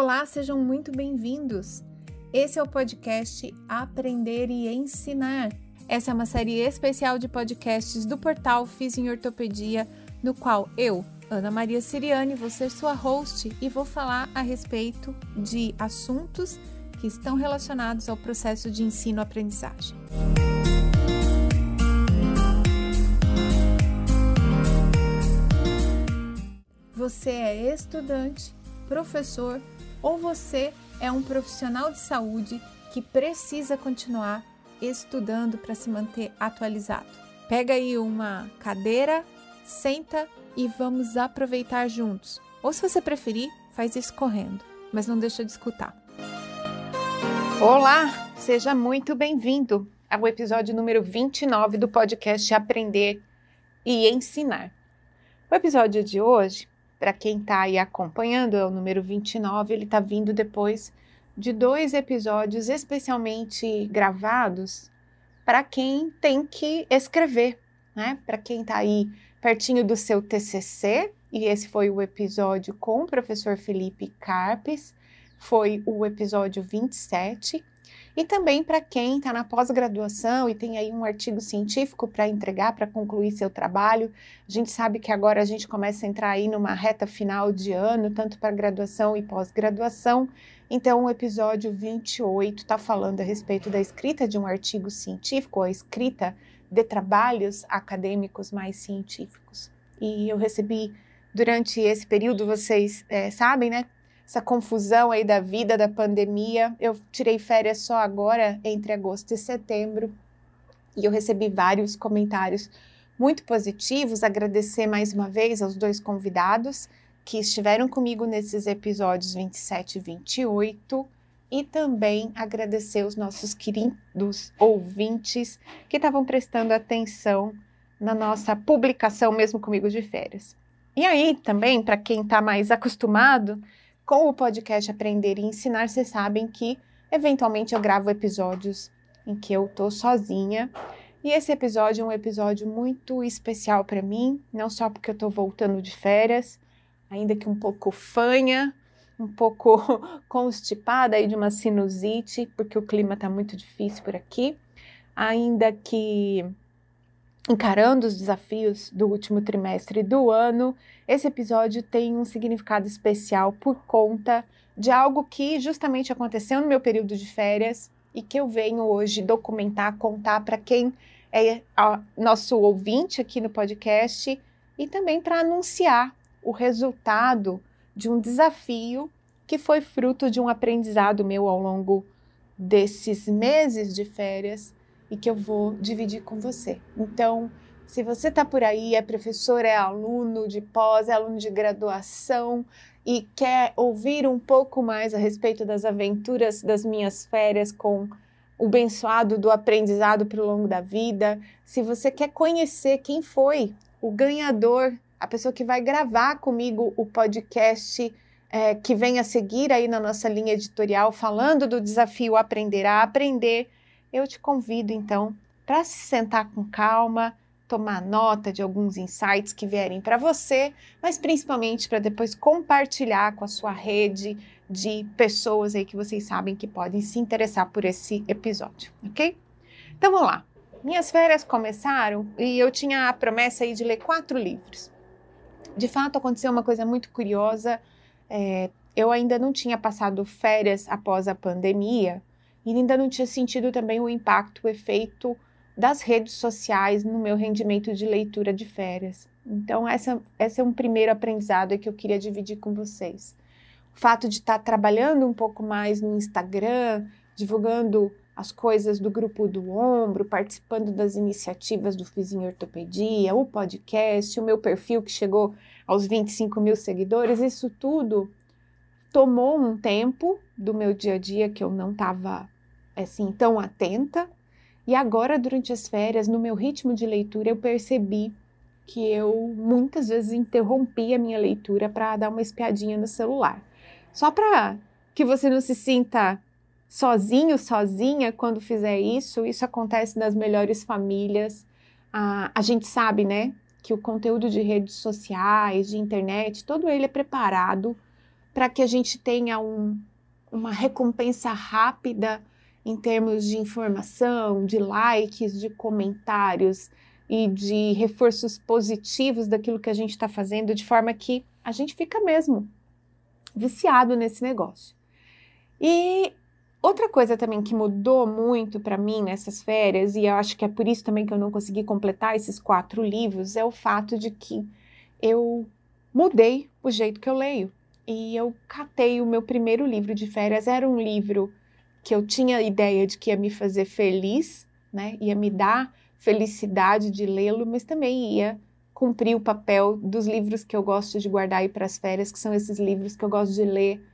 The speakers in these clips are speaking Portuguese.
Olá, sejam muito bem-vindos. Esse é o podcast Aprender e Ensinar. Essa é uma série especial de podcasts do portal Fiz em Ortopedia, no qual eu, Ana Maria Siriane, vou ser sua host e vou falar a respeito de assuntos que estão relacionados ao processo de ensino-aprendizagem. Você é estudante, professor ou você é um profissional de saúde que precisa continuar estudando para se manter atualizado. Pega aí uma cadeira, senta e vamos aproveitar juntos. Ou se você preferir, faz isso correndo, mas não deixa de escutar. Olá, seja muito bem-vindo ao episódio número 29 do podcast Aprender e Ensinar. O episódio de hoje para quem está aí acompanhando, é o número 29, ele está vindo depois de dois episódios especialmente gravados para quem tem que escrever, né? Para quem está aí pertinho do seu TCC, e esse foi o episódio com o professor Felipe Carpes, foi o episódio 27. E também para quem está na pós-graduação e tem aí um artigo científico para entregar, para concluir seu trabalho. A gente sabe que agora a gente começa a entrar aí numa reta final de ano, tanto para graduação e pós-graduação. Então, o episódio 28 está falando a respeito da escrita de um artigo científico, a escrita de trabalhos acadêmicos mais científicos. E eu recebi durante esse período, vocês é, sabem, né? Essa confusão aí da vida, da pandemia. Eu tirei férias só agora, entre agosto e setembro, e eu recebi vários comentários muito positivos. Agradecer mais uma vez aos dois convidados que estiveram comigo nesses episódios 27 e 28 e também agradecer os nossos queridos ouvintes que estavam prestando atenção na nossa publicação, mesmo comigo de férias. E aí, também, para quem está mais acostumado, com o podcast Aprender e Ensinar, vocês sabem que eventualmente eu gravo episódios em que eu tô sozinha. E esse episódio é um episódio muito especial para mim, não só porque eu tô voltando de férias, ainda que um pouco fanha, um pouco constipada aí de uma sinusite, porque o clima tá muito difícil por aqui, ainda que encarando os desafios do último trimestre do ano, esse episódio tem um significado especial por conta de algo que justamente aconteceu no meu período de férias e que eu venho hoje documentar, contar para quem é nosso ouvinte aqui no podcast e também para anunciar o resultado de um desafio que foi fruto de um aprendizado meu ao longo desses meses de férias e que eu vou dividir com você. Então, se você está por aí, é professor, é aluno de pós, é aluno de graduação e quer ouvir um pouco mais a respeito das aventuras das minhas férias com o bençoado do aprendizado pelo longo da vida, se você quer conhecer quem foi o ganhador, a pessoa que vai gravar comigo o podcast é, que vem a seguir aí na nossa linha editorial, falando do desafio Aprender a Aprender, eu te convido então para se sentar com calma, tomar nota de alguns insights que vierem para você, mas principalmente para depois compartilhar com a sua rede de pessoas aí que vocês sabem que podem se interessar por esse episódio, ok? Então vamos lá. Minhas férias começaram e eu tinha a promessa aí de ler quatro livros. De fato, aconteceu uma coisa muito curiosa. É, eu ainda não tinha passado férias após a pandemia, e ainda não tinha sentido também o impacto, o efeito das redes sociais no meu rendimento de leitura de férias. Então, essa, esse é um primeiro aprendizado que eu queria dividir com vocês. O fato de estar trabalhando um pouco mais no Instagram, divulgando as coisas do grupo do ombro, participando das iniciativas do Fizinho Ortopedia, o podcast, o meu perfil que chegou aos 25 mil seguidores, isso tudo tomou um tempo do meu dia a dia que eu não estava assim tão atenta. E agora, durante as férias, no meu ritmo de leitura, eu percebi que eu muitas vezes interrompi a minha leitura para dar uma espiadinha no celular. Só para que você não se sinta sozinho, sozinha quando fizer isso, isso acontece nas melhores famílias. Ah, a gente sabe, né, que o conteúdo de redes sociais, de internet, todo ele é preparado para que a gente tenha um, uma recompensa rápida em termos de informação, de likes, de comentários e de reforços positivos daquilo que a gente está fazendo, de forma que a gente fica mesmo viciado nesse negócio. E outra coisa também que mudou muito para mim nessas férias, e eu acho que é por isso também que eu não consegui completar esses quatro livros, é o fato de que eu mudei o jeito que eu leio. E eu catei o meu primeiro livro de férias. Era um livro que eu tinha ideia de que ia me fazer feliz, né? Ia me dar felicidade de lê-lo, mas também ia cumprir o papel dos livros que eu gosto de guardar aí para as férias, que são esses livros que eu gosto de ler,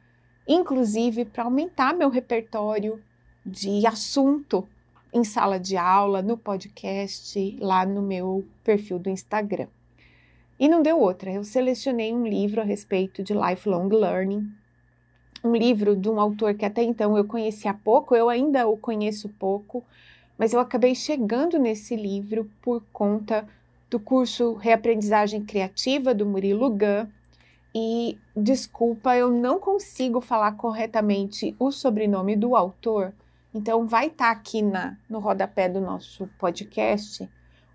inclusive para aumentar meu repertório de assunto em sala de aula, no podcast, lá no meu perfil do Instagram. E não deu outra, eu selecionei um livro a respeito de lifelong learning, um livro de um autor que até então eu conhecia pouco, eu ainda o conheço pouco, mas eu acabei chegando nesse livro por conta do curso Reaprendizagem Criativa do Murilo Gun. E desculpa, eu não consigo falar corretamente o sobrenome do autor, então vai estar tá aqui na, no rodapé do nosso podcast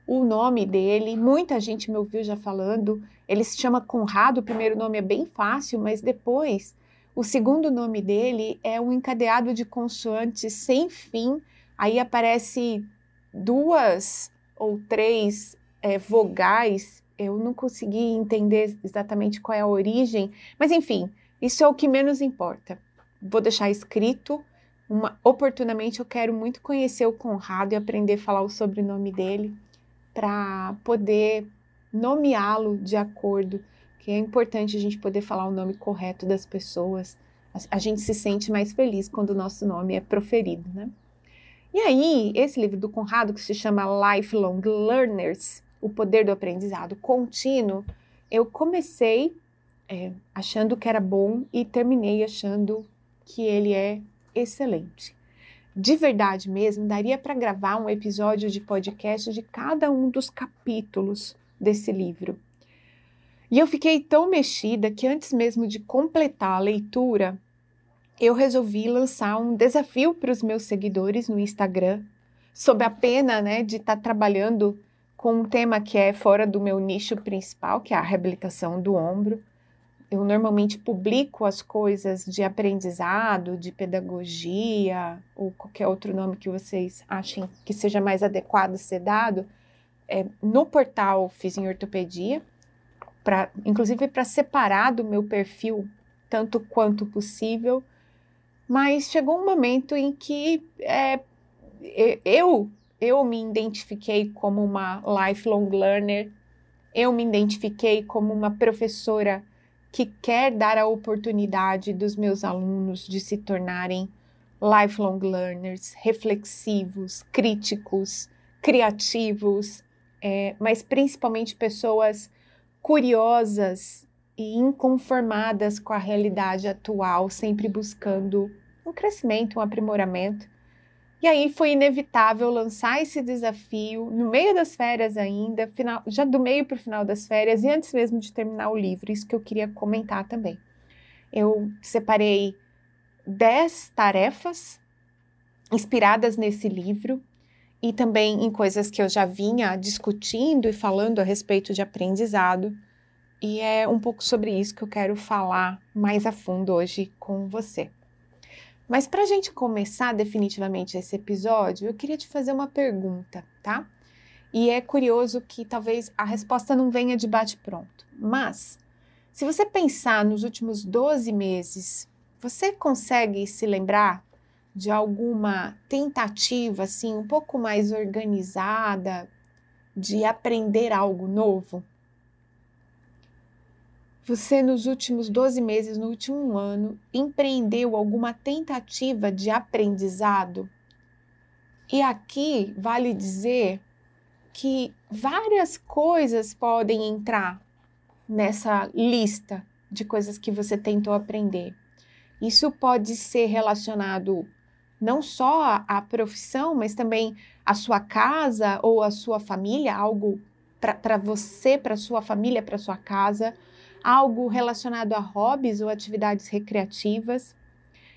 o nome dele. Muita gente me ouviu já falando. Ele se chama Conrado, o primeiro nome é bem fácil, mas depois o segundo nome dele é um encadeado de consoantes sem fim. Aí aparece duas ou três é, vogais, eu não consegui entender exatamente qual é a origem, mas enfim, isso é o que menos importa. Vou deixar escrito. Uma, oportunamente eu quero muito conhecer o Conrado e aprender a falar o sobrenome dele para poder nomeá-lo de acordo, que é importante a gente poder falar o nome correto das pessoas. A, gente se sente mais feliz quando o nosso nome é proferido, né? E aí, esse livro do Conrado, que se chama Lifelong Learners, o poder do aprendizado contínuo, eu comecei é, achando que era bom e terminei achando que ele é excelente. De verdade mesmo, daria para gravar um episódio de podcast de cada um dos capítulos desse livro. E eu fiquei tão mexida que antes mesmo de completar a leitura, eu resolvi lançar um desafio para os meus seguidores no Instagram, sob a pena né, de estar tá trabalhando com um tema que é fora do meu nicho principal, que é a reabilitação do ombro. Eu normalmente publico as coisas de aprendizado, de pedagogia, ou qualquer outro nome que vocês achem que seja mais adequado ser dado, é, no portal Fiz em Ortopedia, inclusive para separar do meu perfil tanto quanto possível. Mas chegou um momento em que é, eu eu me identifiquei como uma lifelong learner, eu me identifiquei como uma professora que quer dar a oportunidade dos meus alunos de se tornarem lifelong learners, reflexivos, críticos, criativos, é, mas principalmente pessoas curiosas e inconformadas com a realidade atual, sempre buscando um crescimento, um aprimoramento. E aí foi inevitável lançar esse desafio no meio das férias ainda, final, já do meio para o final das férias e antes mesmo de terminar o livro, isso que eu queria comentar também. Eu separei 10 tarefas inspiradas nesse livro e também em coisas que eu já vinha discutindo e falando a respeito de aprendizado. E é um pouco sobre isso que eu quero falar mais a fundo hoje com você. Mas para a gente começar definitivamente esse episódio, eu queria te fazer uma pergunta, tá? E é curioso que talvez a resposta não venha de bate-pronto. Mas, se você pensar nos últimos 12 meses, você consegue se lembrar de alguma tentativa, assim, um pouco mais organizada de aprender algo novo? Você, nos últimos 12 meses, no último ano, empreendeu alguma tentativa de aprendizado? E aqui vale dizer que várias coisas podem entrar nessa lista de coisas que você tentou aprender. Isso pode ser relacionado não só à profissão, mas também à sua casa ou à sua família, algo para você, para sua família, para sua casa algo relacionado a hobbies ou atividades recreativas,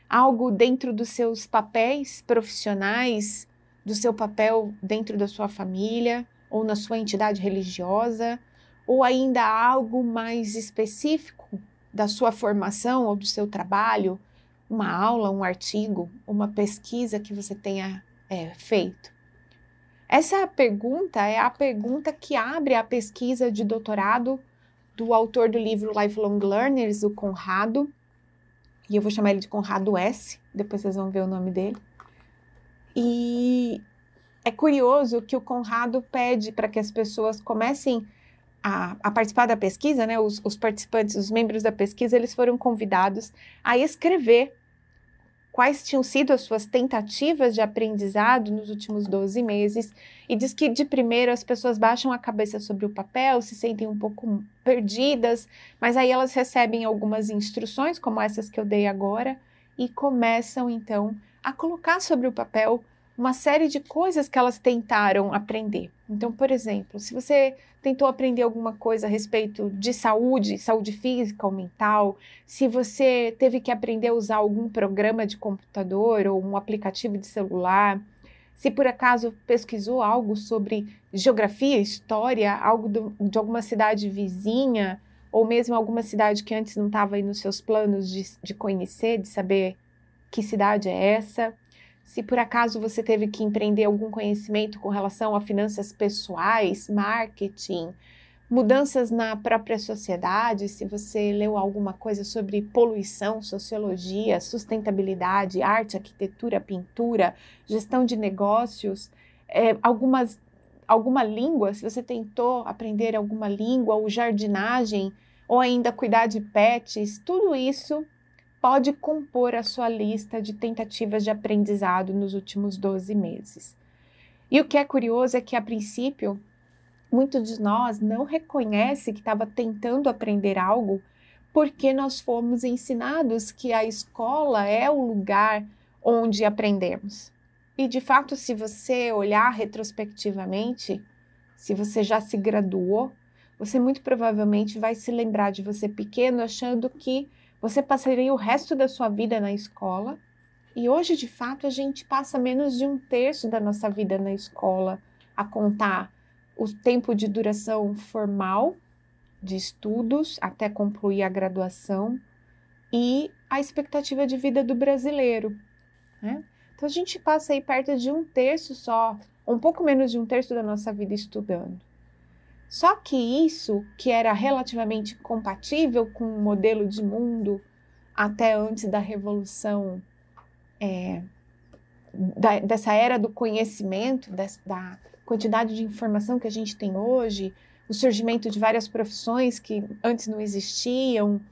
algo dentro dos seus papéis profissionais, do seu papel dentro da sua família ou na sua entidade religiosa, ou ainda algo mais específico da sua formação ou do seu trabalho, uma aula, um artigo, uma pesquisa que você tenha é, feito. Essa pergunta é a pergunta que abre a pesquisa de doutorado do autor do livro Lifelong Learners, o Conrado, e eu vou chamar ele de Conrado S, depois vocês vão ver o nome dele. E é curioso que o Conrado pede para que as pessoas comecem a, a, participar da pesquisa, né? Os, os participantes, os membros da pesquisa, eles foram convidados a escrever quais tinham sido as suas tentativas de aprendizado nos últimos 12 meses e diz que de primeiro as pessoas baixam a cabeça sobre o papel, se sentem um pouco perdidas, mas aí elas recebem algumas instruções, como essas que eu dei agora, e começam então a colocar sobre o papel uma série de coisas que elas tentaram aprender. Então, por exemplo, se você tentou aprender alguma coisa a respeito de saúde, saúde física ou mental, se você teve que aprender a usar algum programa de computador ou um aplicativo de celular, se por acaso pesquisou algo sobre geografia, história, algo do, de alguma cidade vizinha, ou mesmo alguma cidade que antes não estava aí nos seus planos de, de conhecer, de saber que cidade é essa se por acaso você teve que empreender algum conhecimento com relação a finanças pessoais, marketing, mudanças na própria sociedade, se você leu alguma coisa sobre poluição, sociologia, sustentabilidade, arte, arquitetura, pintura, gestão de negócios, é, algumas, alguma língua, se você tentou aprender alguma língua, ou jardinagem, ou ainda cuidar de pets, tudo isso pode compor a sua lista de tentativas de aprendizado nos últimos 12 meses. E o que é curioso é que, a princípio, muitos de nós não reconhece que estava tentando aprender algo porque nós fomos ensinados que a escola é o lugar onde aprendemos. E de fato, se você olhar retrospectivamente, se você já se graduou, você muito provavelmente vai se lembrar de você pequeno achando que você passaria o resto da sua vida na escola e hoje, de fato, a gente passa menos de um terço da nossa vida na escola a contar o tempo de duração formal de estudos até concluir a graduação e a expectativa de vida do brasileiro. Né? Então, a gente passa aí perto de um terço só, um pouco menos de um terço da nossa vida estudando. Só que isso, que era relativamente compatível com o modelo de mundo até antes da revolução, é, da, dessa era do conhecimento, dessa, da quantidade de informação que a gente tem hoje, o surgimento de várias profissões que antes não existiam.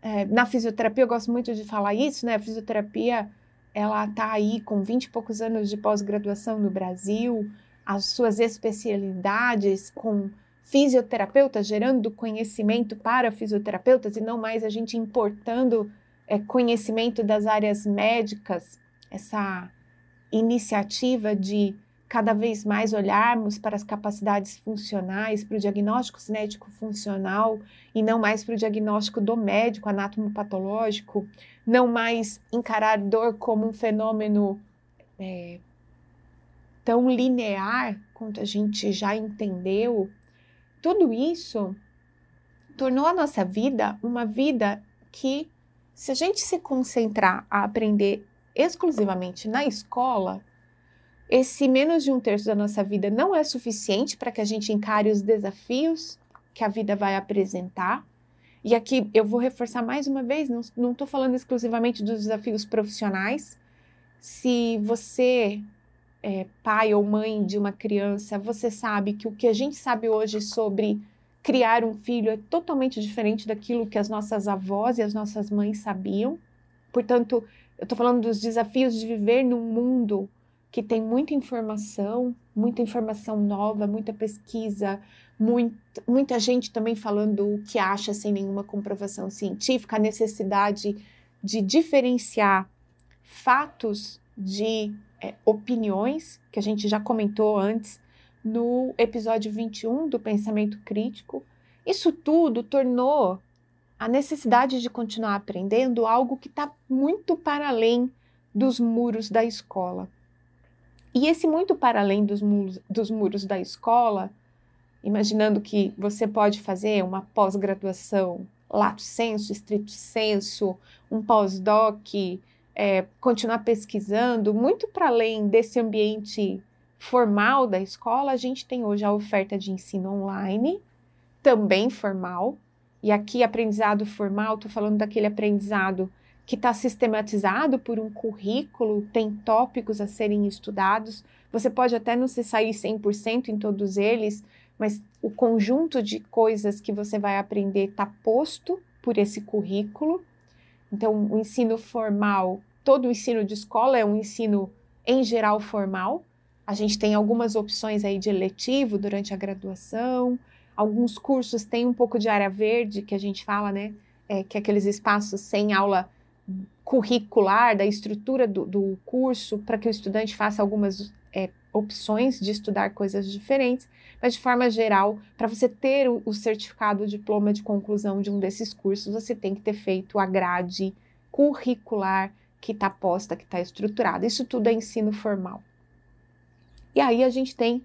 É, na fisioterapia, eu gosto muito de falar isso, né? A fisioterapia, ela está aí com 20 e poucos anos de pós-graduação no Brasil, as suas especialidades com fisioterapeutas, gerando conhecimento para fisioterapeutas e não mais a gente importando é, conhecimento das áreas médicas, essa iniciativa de cada vez mais olharmos para as capacidades funcionais, para o diagnóstico cinético funcional e não mais para o diagnóstico do médico anatomopatológico, não mais encarar dor como um fenômeno é, tão linear quanto a gente já entendeu tudo isso tornou a nossa vida uma vida que, se a gente se concentrar a aprender exclusivamente na escola, esse menos de um terço da nossa vida não é suficiente para que a gente encare os desafios que a vida vai apresentar. E aqui eu vou reforçar mais uma vez: não estou falando exclusivamente dos desafios profissionais. Se você é, pai ou mãe de uma criança, você sabe que o que a gente sabe hoje sobre criar um filho é totalmente diferente daquilo que as nossas avós e as nossas mães sabiam. Portanto, eu estou falando dos desafios de viver num mundo que tem muita informação, muita informação nova, muita pesquisa, muito, muita gente também falando o que acha sem nenhuma comprovação científica, a necessidade de diferenciar fatos de é, opiniões, que a gente já comentou antes no episódio 21 do Pensamento Crítico. Isso tudo tornou a necessidade de continuar aprendendo algo que está muito para além dos muros da escola. E esse muito para além dos muros, dos muros da escola, imaginando que você pode fazer uma pós-graduação lato senso, estrito senso, um pós-doc, é, continuar pesquisando, muito para além desse ambiente formal da escola, a gente tem hoje a oferta de ensino online, também formal, e aqui aprendizado formal, estou falando daquele aprendizado que está sistematizado por um currículo, tem tópicos a serem estudados. Você pode até não se sair 100% em todos eles, mas o conjunto de coisas que você vai aprender está posto por esse currículo. Então, o ensino formal, todo o ensino de escola é um ensino em geral formal. A gente tem algumas opções aí de eletivo durante a graduação. Alguns cursos têm um pouco de área verde, que a gente fala, né? É, que é aqueles espaços sem aula curricular, da estrutura do, do curso, para que o estudante faça algumas é, opções de estudar coisas diferentes, mas de forma geral, para você ter o, certificado, o diploma de conclusão de um desses cursos, você tem que ter feito a grade curricular que está posta, que está estruturada. Isso tudo é ensino formal. E aí a gente tem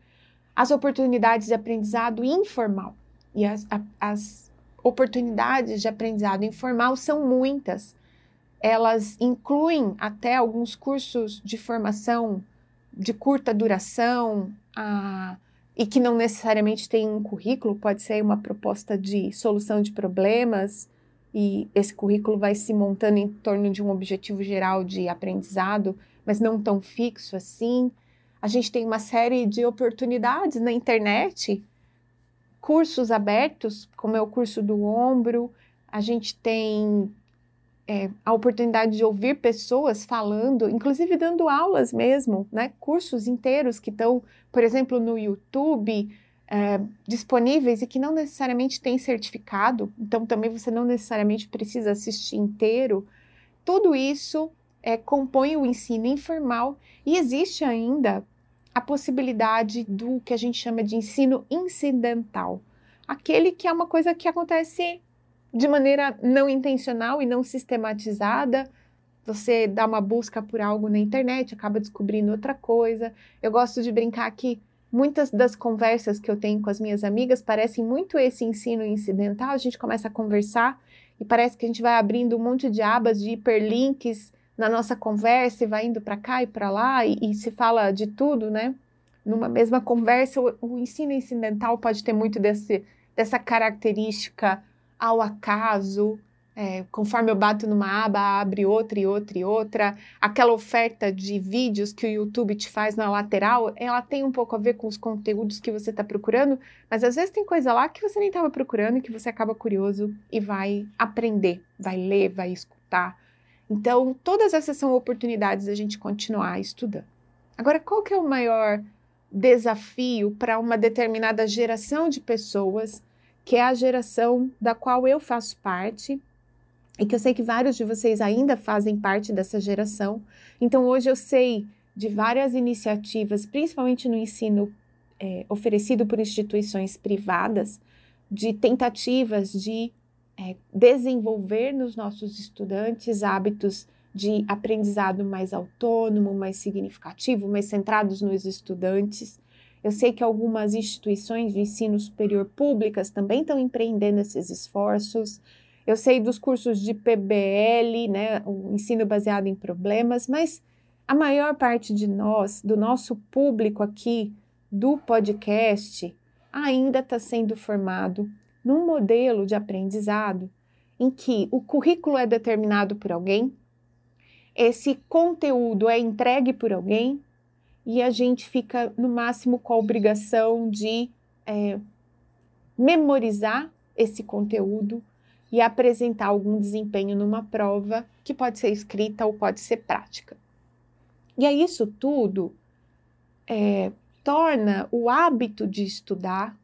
as oportunidades de aprendizado informal. E as, a, as oportunidades de aprendizado informal são muitas elas incluem até alguns cursos de formação de curta duração a, e que não necessariamente tem um currículo, pode ser uma proposta de solução de problemas, e esse currículo vai se montando em torno de um objetivo geral de aprendizado, mas não tão fixo assim. A gente tem uma série de oportunidades na internet, cursos abertos, como é o curso do ombro, a gente tem é, a oportunidade de ouvir pessoas falando, inclusive dando aulas mesmo, né? Cursos inteiros que estão, por exemplo, no YouTube é, disponíveis e que não necessariamente têm certificado, então também você não necessariamente precisa assistir inteiro. Tudo isso é, compõe o ensino informal e existe ainda a possibilidade do que a gente chama de ensino incidental, aquele que é uma coisa que acontece de maneira não intencional e não sistematizada. Você dá uma busca por algo na internet, acaba descobrindo outra coisa. Eu gosto de brincar que muitas das conversas que eu tenho com as minhas amigas parecem muito esse ensino incidental. A gente começa a conversar e parece que a gente vai abrindo um monte de abas de hiperlinks na nossa conversa e vai indo para cá e para lá e, e, se fala de tudo, né? Numa mesma conversa, o, o ensino incidental pode ter muito desse, dessa característica ao acaso, é, conforme eu bato numa aba, abre outra e outra e outra. Aquela oferta de vídeos que o YouTube te faz na lateral, ela tem um pouco a ver com os conteúdos que você está procurando, mas às vezes tem coisa lá que você nem estava procurando e que você acaba curioso e vai aprender, vai ler, vai escutar. Então, todas essas são oportunidades da gente continuar estudando. Agora, qual que é o maior desafio para uma determinada geração de pessoas que é a geração da qual eu faço parte, e que eu sei que vários de vocês ainda fazem parte dessa geração. Então, hoje eu sei de várias iniciativas, principalmente no ensino é, oferecido por instituições privadas, de tentativas de é, desenvolver nos nossos estudantes hábitos de aprendizado mais autônomo, mais significativo, mais centrados nos estudantes. Eu sei que algumas instituições de ensino superior públicas também estão empreendendo esses esforços. Eu sei dos cursos de PBL, né, o ensino baseado em problemas, mas a maior parte de nós, do nosso público aqui do podcast, ainda está sendo formado num modelo de aprendizado em que o currículo é determinado por alguém, esse conteúdo é entregue por alguém e a gente fica no máximo com a obrigação de é, memorizar esse conteúdo e apresentar algum desempenho numa prova que pode ser escrita ou pode ser prática. E aí isso tudo é, torna o hábito de estudar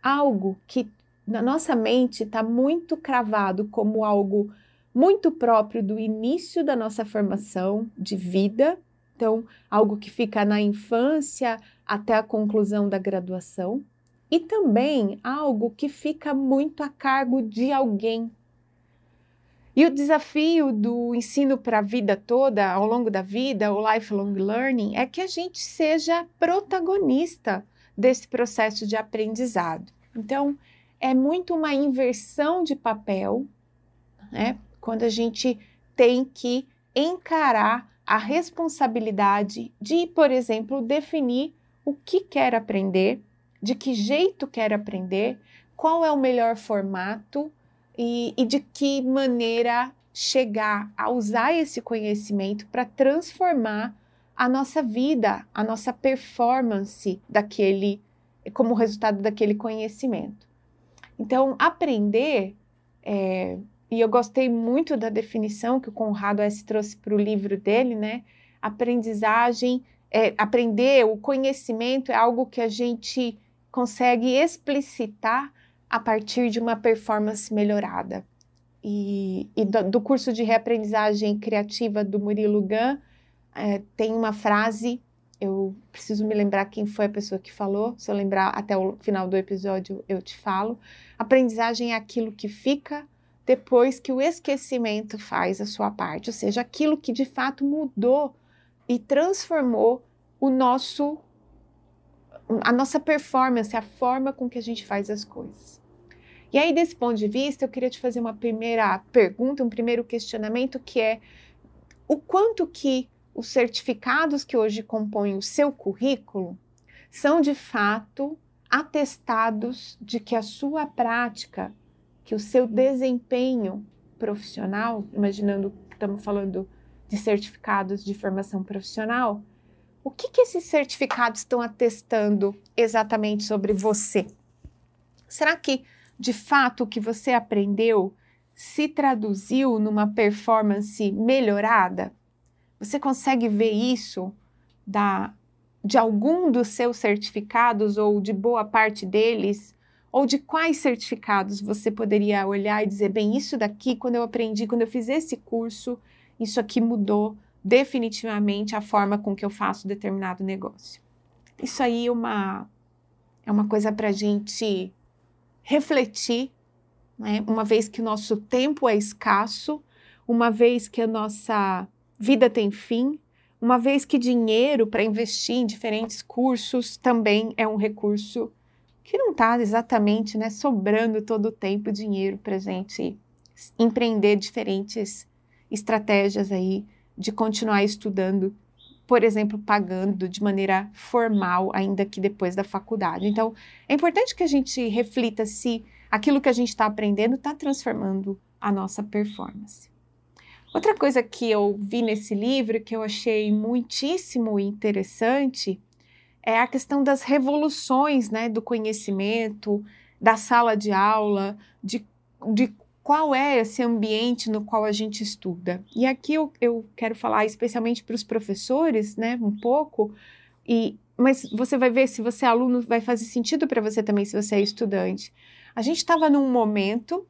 algo que na nossa mente está muito cravado como algo muito próprio do início da nossa formação de vida então, algo que fica na infância até a conclusão da graduação, e também algo que fica muito a cargo de alguém. E o desafio do ensino para a vida toda, ao longo da vida, o lifelong learning, é que a gente seja protagonista desse processo de aprendizado. Então, é muito uma inversão de papel, né? Quando a gente tem que encarar a responsabilidade de, por exemplo, definir o que quer aprender, de que jeito quer aprender, qual é o melhor formato e, e de que maneira chegar a usar esse conhecimento para transformar a nossa vida, a nossa performance daquele, como resultado daquele conhecimento. Então, aprender, é, e eu gostei muito da definição que o Conrado S. trouxe para o livro dele, né? Aprendizagem, é, aprender, o conhecimento é algo que a gente consegue explicitar a partir de uma performance melhorada. E, e do, do, curso de reaprendizagem criativa do Murilo Gun, é, tem uma frase, eu preciso me lembrar quem foi a pessoa que falou, se eu lembrar até o final do episódio eu te falo. Aprendizagem é aquilo que fica depois que o esquecimento faz a sua parte, ou seja, aquilo que de fato mudou e transformou o nosso a nossa performance, a forma com que a gente faz as coisas. E aí, desse ponto de vista, eu queria te fazer uma primeira pergunta, um primeiro questionamento, que é o quanto que os certificados que hoje compõem o seu currículo são de fato atestados de que a sua prática, que o seu desempenho profissional, imaginando que estamos falando de certificados de formação profissional, o que, que esses certificados estão atestando exatamente sobre você? Será que de fato o que você aprendeu se traduziu numa performance melhorada? Você consegue ver isso da, de algum dos seus certificados ou de boa parte deles? Ou de quais certificados você poderia olhar e dizer, bem, isso daqui, quando eu aprendi, quando eu fiz esse curso, isso aqui mudou definitivamente a forma com que eu faço determinado negócio. Isso aí é uma, é uma coisa para a gente refletir, né? uma vez que o nosso tempo é escasso, uma vez que a nossa vida tem fim, uma vez que dinheiro para investir em diferentes cursos também é um recurso que não está exatamente né, sobrando todo o tempo dinheiro para a gente empreender diferentes estratégias aí de continuar estudando, por exemplo, pagando de maneira formal, ainda que depois da faculdade. Então, é importante que a gente reflita se aquilo que a gente está aprendendo está transformando a nossa performance. Outra coisa que eu vi nesse livro que eu achei muitíssimo interessante é a questão das revoluções né, do conhecimento, da sala de aula, de, de qual é esse ambiente no qual a gente estuda. E aqui eu, eu quero falar especialmente para os professores, né, um pouco, e, mas você vai ver se você é aluno, vai fazer sentido para você também se você é estudante. A gente estava num momento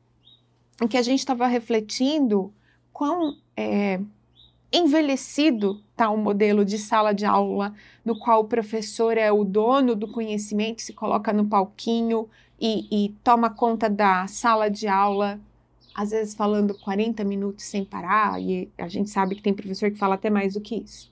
em que a gente estava refletindo quão é, envelhecido está o um modelo de sala de aula, no qual o professor é o dono do conhecimento, se coloca no palquinho e, e toma conta da sala de aula às vezes falando 40 minutos sem parar, e a gente sabe que tem professor que fala até mais do que isso.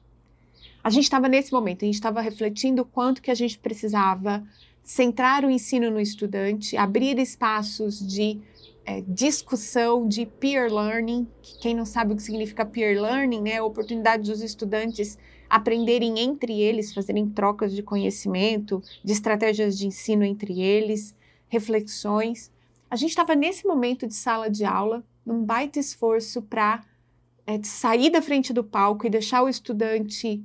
A gente estava nesse momento, a gente estava refletindo o quanto que a gente precisava centrar o ensino no estudante, abrir espaços de é, discussão, de peer learning, que quem não sabe o que significa peer learning, né, a oportunidade dos estudantes aprenderem entre eles, fazerem trocas de conhecimento, de estratégias de ensino entre eles, reflexões. A gente estava nesse momento de sala de aula, num baita esforço para é, sair da frente do palco e deixar o estudante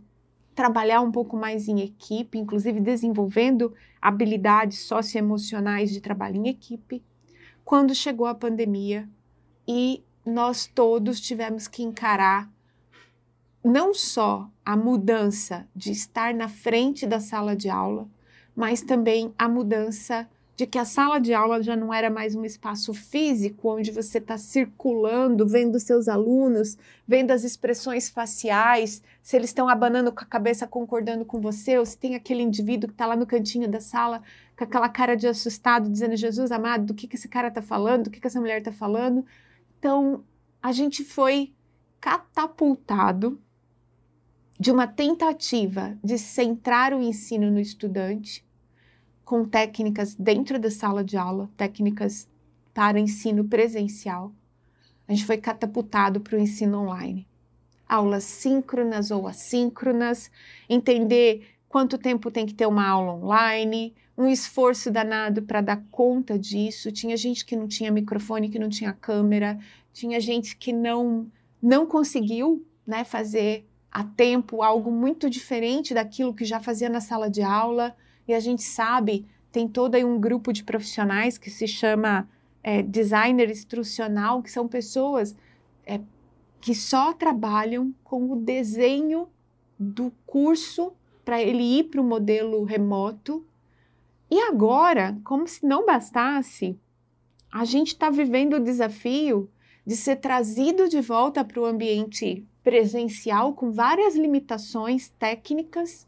trabalhar um pouco mais em equipe, inclusive desenvolvendo habilidades socioemocionais de trabalho em equipe, quando chegou a pandemia e nós todos tivemos que encarar não só a mudança de estar na frente da sala de aula, mas também a mudança de que a sala de aula já não era mais um espaço físico onde você está circulando, vendo seus alunos, vendo as expressões faciais, se eles estão abanando com a cabeça, concordando com você, ou se tem aquele indivíduo que está lá no cantinho da sala com aquela cara de assustado, dizendo: Jesus amado, do que, que esse cara está falando, do que, que essa mulher está falando. Então, a gente foi catapultado de uma tentativa de centrar o ensino no estudante com técnicas dentro da sala de aula, técnicas para ensino presencial. A gente foi catapultado para o ensino online. Aulas síncronas ou assíncronas, entender quanto tempo tem que ter uma aula online, um esforço danado para dar conta disso. Tinha gente que não tinha microfone, que não tinha câmera, tinha gente que não não conseguiu, né, fazer a tempo algo muito diferente daquilo que já fazia na sala de aula. E a gente sabe, tem todo aí um grupo de profissionais que se chama é, designer instrucional, que são pessoas é, que só trabalham com o desenho do curso para ele ir para o modelo remoto. E agora, como se não bastasse, a gente está vivendo o desafio de ser trazido de volta para o ambiente presencial com várias limitações técnicas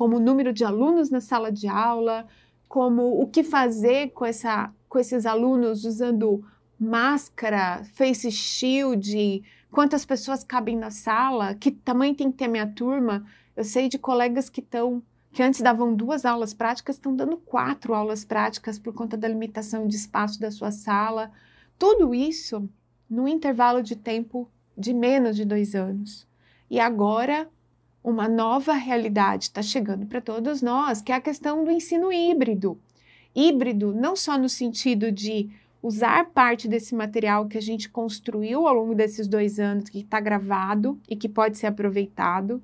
como o número de alunos na sala de aula, como o que fazer com, essa, com esses alunos usando máscara, face shield, quantas pessoas cabem na sala, que tamanho tem que ter minha turma. Eu sei de colegas que estão que antes davam duas aulas práticas, estão dando quatro aulas práticas por conta da limitação de espaço da sua sala. Tudo isso no intervalo de tempo de menos de dois anos. E agora uma nova realidade está chegando para todos nós, que é a questão do ensino híbrido. Híbrido não só no sentido de usar parte desse material que a gente construiu ao longo desses dois anos, que está gravado e que pode ser aproveitado,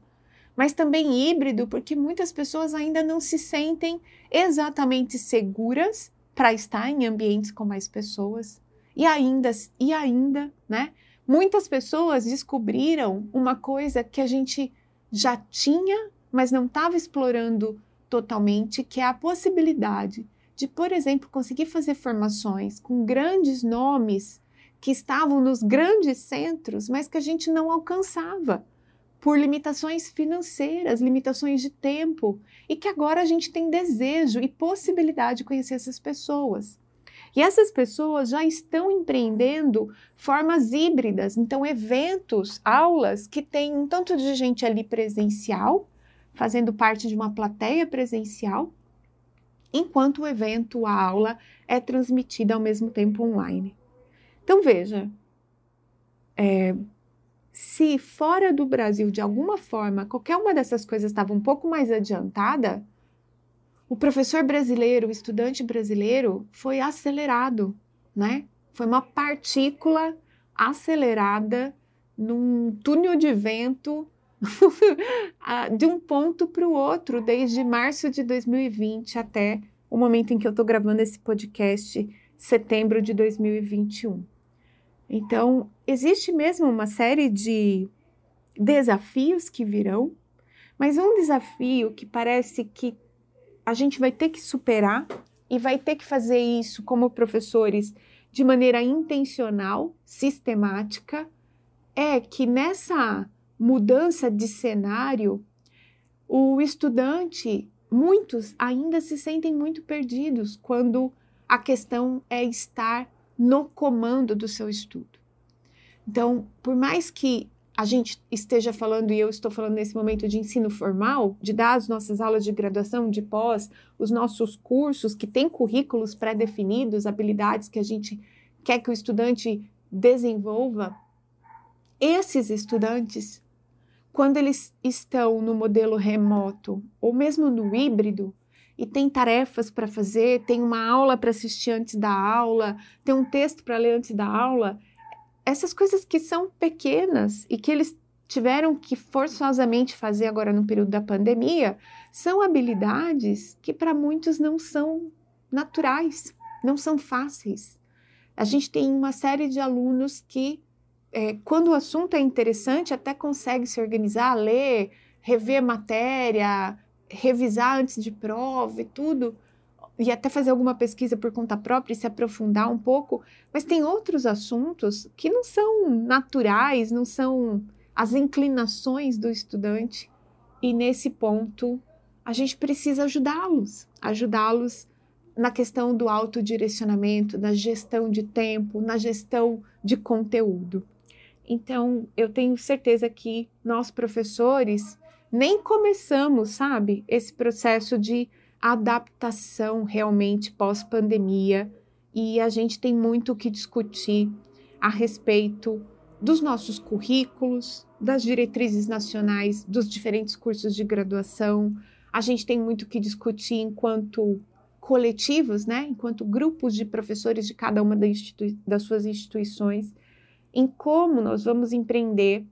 mas também híbrido, porque muitas pessoas ainda não se sentem exatamente seguras para estar em ambientes com mais pessoas. E ainda, e ainda, né? Muitas pessoas descobriram uma coisa que a gente já tinha, mas não estava explorando totalmente, que é a possibilidade de, por exemplo, conseguir fazer formações com grandes nomes que estavam nos grandes centros, mas que a gente não alcançava por limitações financeiras, limitações de tempo, e que agora a gente tem desejo e possibilidade de conhecer essas pessoas. E essas pessoas já estão empreendendo formas híbridas, então eventos, aulas que tem um tanto de gente ali presencial, fazendo parte de uma plateia presencial, enquanto o evento, a aula é transmitida ao mesmo tempo online. Então veja, é, se fora do Brasil de alguma forma qualquer uma dessas coisas estava um pouco mais adiantada, o professor brasileiro, o estudante brasileiro, foi acelerado, né? Foi uma partícula acelerada num túnel de vento de um ponto para o outro, desde março de 2020 até o momento em que eu estou gravando esse podcast, setembro de 2021. Então, existe mesmo uma série de desafios que virão, mas um desafio que parece que a gente vai ter que superar e vai ter que fazer isso como professores de maneira intencional, sistemática, é que nessa mudança de cenário, o estudante, muitos ainda se sentem muito perdidos quando a questão é estar no comando do seu estudo. Então, por mais que a gente esteja falando, e eu estou falando nesse momento de ensino formal, de dar as nossas aulas de graduação, de pós, os nossos cursos que têm currículos pré-definidos, habilidades que a gente quer que o estudante desenvolva, esses estudantes, quando eles estão no modelo remoto ou mesmo no híbrido, e tem tarefas para fazer, tem uma aula para assistir antes da aula, tem um texto para ler antes da aula, essas coisas que são pequenas e que eles tiveram que forçosamente fazer agora no período da pandemia, são habilidades que para muitos não são naturais, não são fáceis. A gente tem uma série de alunos que, é, quando o assunto é interessante, até consegue se organizar, ler, rever matéria, revisar antes de prova e tudo, e até fazer alguma pesquisa por conta própria e se aprofundar um pouco, mas tem outros assuntos que não são naturais, não são as inclinações do estudante, e nesse ponto a gente precisa ajudá-los, ajudá-los na questão do autodirecionamento, na gestão de tempo, na gestão de conteúdo. Então, eu tenho certeza que nós professores nem começamos, sabe, esse processo de adaptação realmente pós-pandemia e a gente tem muito o que discutir a respeito dos nossos currículos, das diretrizes nacionais, dos diferentes cursos de graduação. A gente tem muito o que discutir enquanto coletivos, né, enquanto grupos de professores de cada uma das suas instituições, em como nós vamos empreender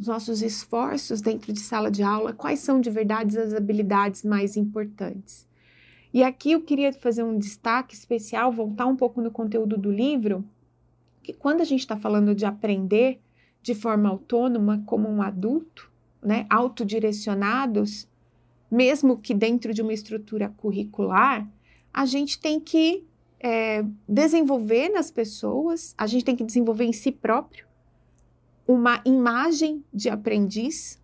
os nossos esforços dentro de sala de aula, quais são de verdade as habilidades mais importantes. E aqui eu queria fazer um destaque especial, voltar um pouco no conteúdo do livro, que quando a gente está falando de aprender de forma autônoma como um adulto, né, autodirecionados, mesmo que dentro de uma estrutura curricular, a gente tem que é, desenvolver nas pessoas, a gente tem que desenvolver em si próprio uma imagem de aprendiz,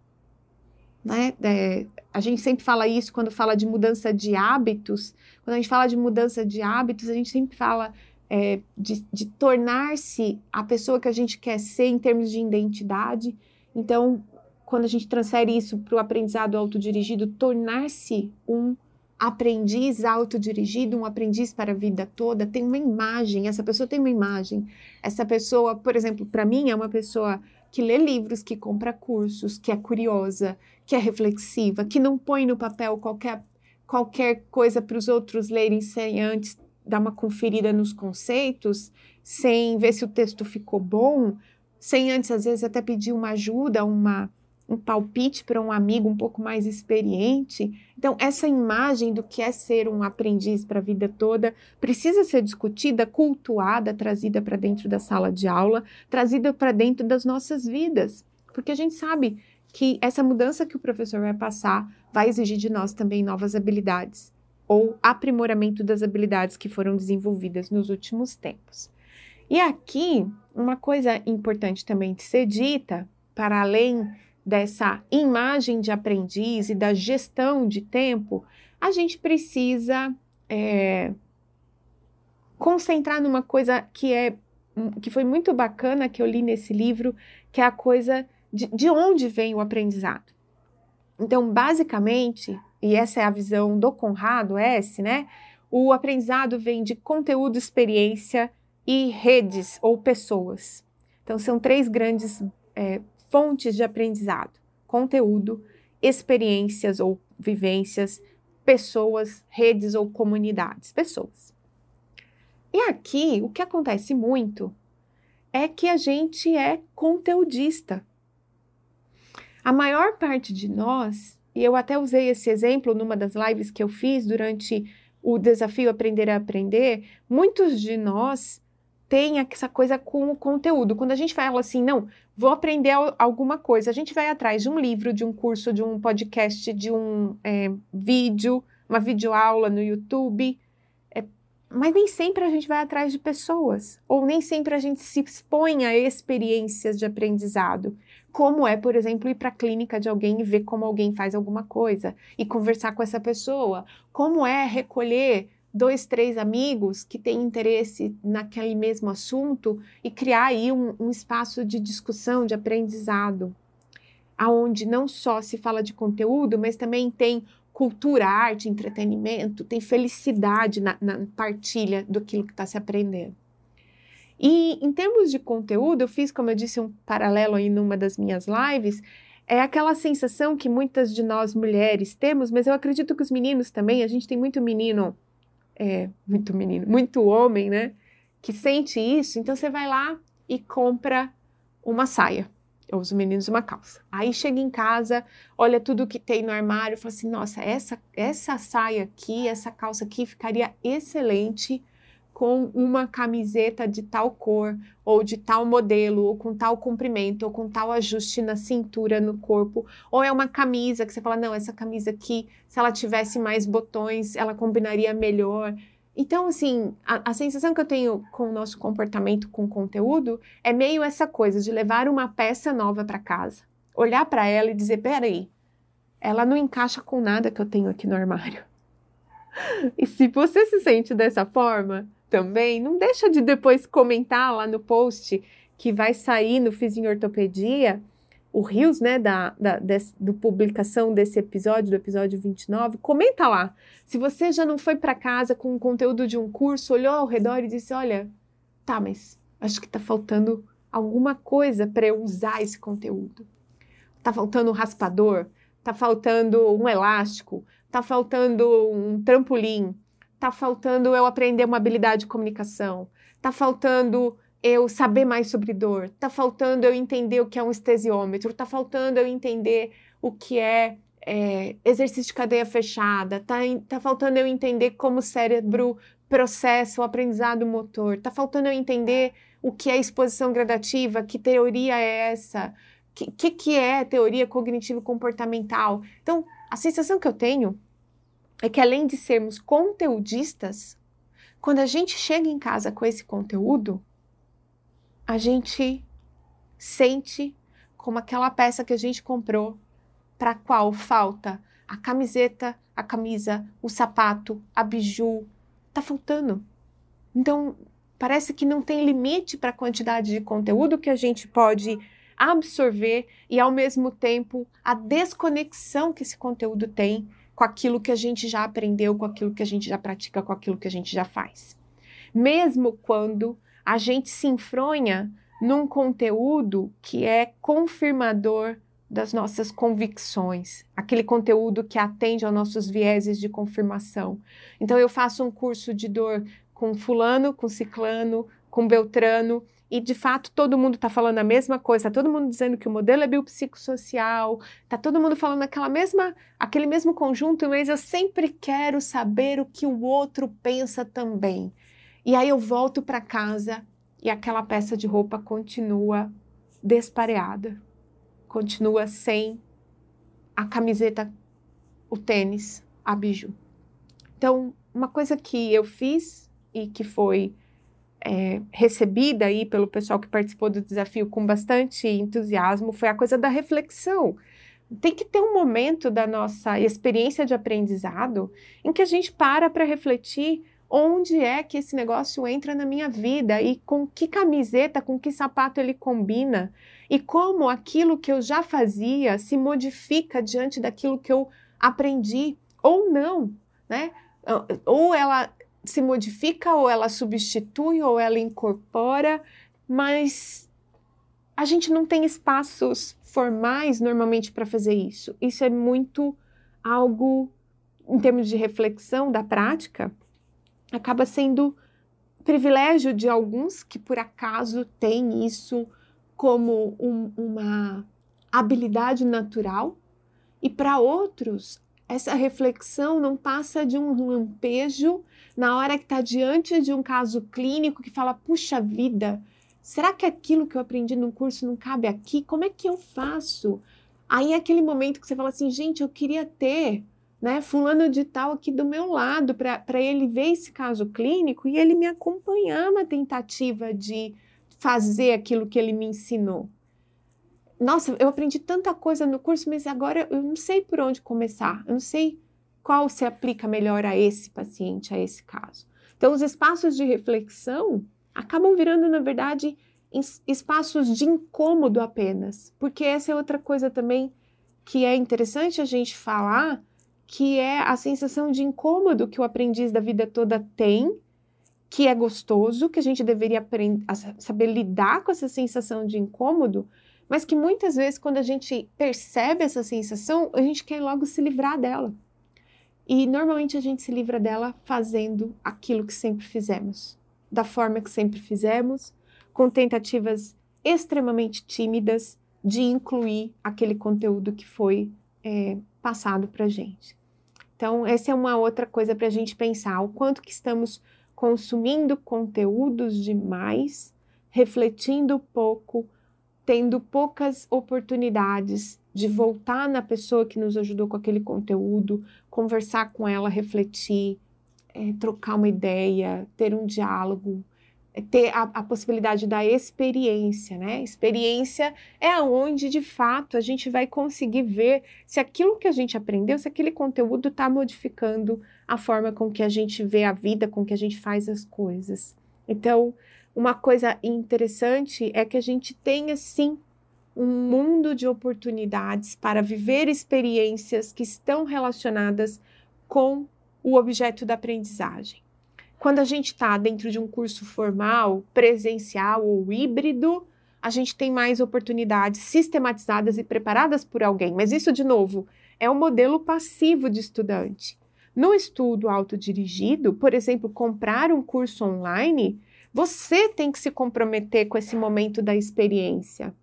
né? É, a gente sempre fala isso quando fala de mudança de hábitos. Quando a gente fala de mudança de hábitos, a gente sempre fala é, de, de tornar-se a pessoa que a gente quer ser em termos de identidade. Então, quando a gente transfere isso para o aprendizado autodirigido, tornar-se um aprendiz autodirigido, um aprendiz para a vida toda, tem uma imagem, essa pessoa tem uma imagem. Essa pessoa, por exemplo, para mim é uma pessoa que lê livros, que compra cursos, que é curiosa, que é reflexiva, que não põe no papel qualquer, qualquer coisa para os outros lerem sem antes dar uma conferida nos conceitos, sem ver se o texto ficou bom, sem antes, às vezes, até pedir uma ajuda, uma, um palpite para um amigo um pouco mais experiente. Então, essa imagem do que é ser um aprendiz para a vida toda precisa ser discutida, cultuada, trazida para dentro da sala de aula, trazida para dentro das nossas vidas, porque a gente sabe que essa mudança que o professor vai passar vai exigir de nós também novas habilidades ou aprimoramento das habilidades que foram desenvolvidas nos últimos tempos. E aqui, uma coisa importante também de ser dita, para além dessa imagem de aprendiz e da gestão de tempo, a gente precisa é, concentrar numa coisa que é que foi muito bacana que eu li nesse livro, que é a coisa de, de onde vem o aprendizado. Então, basicamente, e essa é a visão do Conrado S, né? O aprendizado vem de conteúdo, experiência e redes ou pessoas. Então, são três grandes é, fontes de aprendizado: conteúdo, experiências ou vivências, pessoas, redes ou comunidades, pessoas. E aqui, o que acontece muito é que a gente é conteudista. A maior parte de nós, e eu até usei esse exemplo numa das lives que eu fiz durante o desafio Aprender a Aprender, muitos de nós têm essa coisa com o conteúdo. Quando a gente fala assim, não, vou aprender alguma coisa. A gente vai atrás de um livro, de um curso, de um podcast, de um é, vídeo, uma videoaula no YouTube. É, mas nem sempre a gente vai atrás de pessoas, ou nem sempre a gente se expõe a experiências de aprendizado. Como é, por exemplo, ir para a clínica de alguém e ver como alguém faz alguma coisa e conversar com essa pessoa. Como é recolher dois, três amigos que têm interesse naquele mesmo assunto e criar aí um, um espaço de discussão, de aprendizado, aonde não só se fala de conteúdo, mas também tem cultura, arte, entretenimento, tem felicidade na, na partilha daquilo que está se aprendendo. E em termos de conteúdo, eu fiz, como eu disse, um paralelo aí numa das minhas lives, é aquela sensação que muitas de nós mulheres temos, mas eu acredito que os meninos também, a gente tem muito menino é, muito menino, muito homem, né? Que sente isso, então você vai lá e compra uma saia, ou os meninos uma calça. Aí chega em casa, olha tudo que tem no armário fala assim: nossa, essa, essa saia aqui, essa calça aqui ficaria excelente com uma camiseta de tal cor, ou de tal modelo, ou com tal comprimento, ou com tal ajuste na cintura, no corpo, ou é uma camisa que você fala, não, essa camisa aqui, se ela tivesse mais botões, ela combinaria melhor. Então, assim, a, a sensação que eu tenho com o nosso comportamento com conteúdo é meio essa coisa de levar uma peça nova para casa, olhar para ela e dizer, peraí, ela não encaixa com nada que eu tenho aqui no armário. E se você se sente dessa forma, também, não deixa de depois comentar lá no post que vai sair no Fiz em Ortopedia, o Rios, né, da, da desse, do publicação desse episódio, do episódio 29, comenta lá. Se você já não foi para casa com o conteúdo de um curso, olhou ao redor e disse: Olha, tá, mas acho que tá faltando alguma coisa para eu usar esse conteúdo. Tá faltando um raspador, tá faltando um elástico, tá faltando um trampolim, tá faltando eu aprender uma habilidade de comunicação, tá faltando eu saber mais sobre dor, tá faltando eu entender o que é um estesiômetro, tá faltando eu entender o que é, é exercício de cadeia fechada, tá, tá faltando eu entender como o cérebro processa o aprendizado motor, tá faltando eu entender o que é exposição gradativa, que teoria é essa, o que, que, que é teoria cognitivo-comportamental. Então, a sensação que eu tenho é que além de sermos conteudistas, quando a gente chega em casa com esse conteúdo, a gente sente como aquela peça que a gente comprou, para qual falta a camiseta, a camisa, o sapato, a biju, tá faltando. Então, parece que não tem limite para a quantidade de conteúdo que a gente pode absorver e, ao mesmo tempo, a desconexão que esse conteúdo tem com aquilo que a gente já aprendeu, com aquilo que a gente já pratica, com aquilo que a gente já faz. Mesmo quando a gente se enfronha num conteúdo que é confirmador das nossas convicções, aquele conteúdo que atende aos nossos vieses de confirmação. Então, eu faço um curso de dor com Fulano, com Ciclano, com Beltrano, e de fato todo mundo está falando a mesma coisa, está todo mundo dizendo que o modelo é biopsicossocial, está todo mundo falando aquela mesma, aquele mesmo conjunto, mas eu sempre quero saber o que o outro pensa também. E aí eu volto para casa e aquela peça de roupa continua despareada, continua sem a camiseta, o tênis, a biju. Então, uma coisa que eu fiz e que foi é, recebida aí pelo pessoal que participou do desafio com bastante entusiasmo foi a coisa da reflexão. Tem que ter um momento da nossa experiência de aprendizado em que a gente para para refletir onde é que esse negócio entra na minha vida e com que camiseta, com que sapato ele combina e como aquilo que eu já fazia se modifica diante daquilo que eu aprendi ou não, né? Ou ela se modifica, ou ela substitui, ou ela incorpora, mas a gente não tem espaços formais normalmente para fazer isso. Isso é muito algo, em termos de reflexão da prática, acaba sendo privilégio de alguns que por acaso têm isso como um, uma habilidade natural, e para outros, essa reflexão não passa de um lampejo na hora que está diante de um caso clínico que fala: puxa vida, será que aquilo que eu aprendi no curso não cabe aqui? Como é que eu faço? Aí é aquele momento que você fala assim: gente, eu queria ter né, fulano de tal aqui do meu lado, para ele ver esse caso clínico e ele me acompanhar na tentativa de fazer aquilo que ele me ensinou. Nossa, eu aprendi tanta coisa no curso, mas agora eu não sei por onde começar, eu não sei qual se aplica melhor a esse paciente, a esse caso. Então, os espaços de reflexão acabam virando, na verdade, espaços de incômodo apenas, porque essa é outra coisa também que é interessante a gente falar que é a sensação de incômodo que o aprendiz da vida toda tem, que é gostoso, que a gente deveria aprender, saber lidar com essa sensação de incômodo, mas que muitas vezes, quando a gente percebe essa sensação, a gente quer logo se livrar dela. E normalmente a gente se livra dela fazendo aquilo que sempre fizemos, da forma que sempre fizemos, com tentativas extremamente tímidas de incluir aquele conteúdo que foi é, passado para a gente. Então, essa é uma outra coisa para a gente pensar, o quanto que estamos consumindo conteúdos demais, refletindo pouco, tendo poucas oportunidades de voltar na pessoa que nos ajudou com aquele conteúdo, conversar com ela, refletir, é, trocar uma ideia, ter um diálogo, ter a, a, possibilidade da experiência, né? Experiência é onde, de fato, a gente vai conseguir ver se aquilo que a gente aprendeu, se aquele conteúdo está modificando a forma com que a gente vê a vida, com que a gente faz as coisas. Então, uma coisa interessante é que a gente tenha sim um mundo de oportunidades para viver experiências que estão relacionadas com o objeto da aprendizagem. Quando a gente está dentro de um curso formal, presencial ou híbrido, a gente tem mais oportunidades sistematizadas e preparadas por alguém. Mas isso, de novo, é um modelo passivo de estudante. No estudo autodirigido, por exemplo, comprar um curso online, você tem que se comprometer com esse momento da experiência.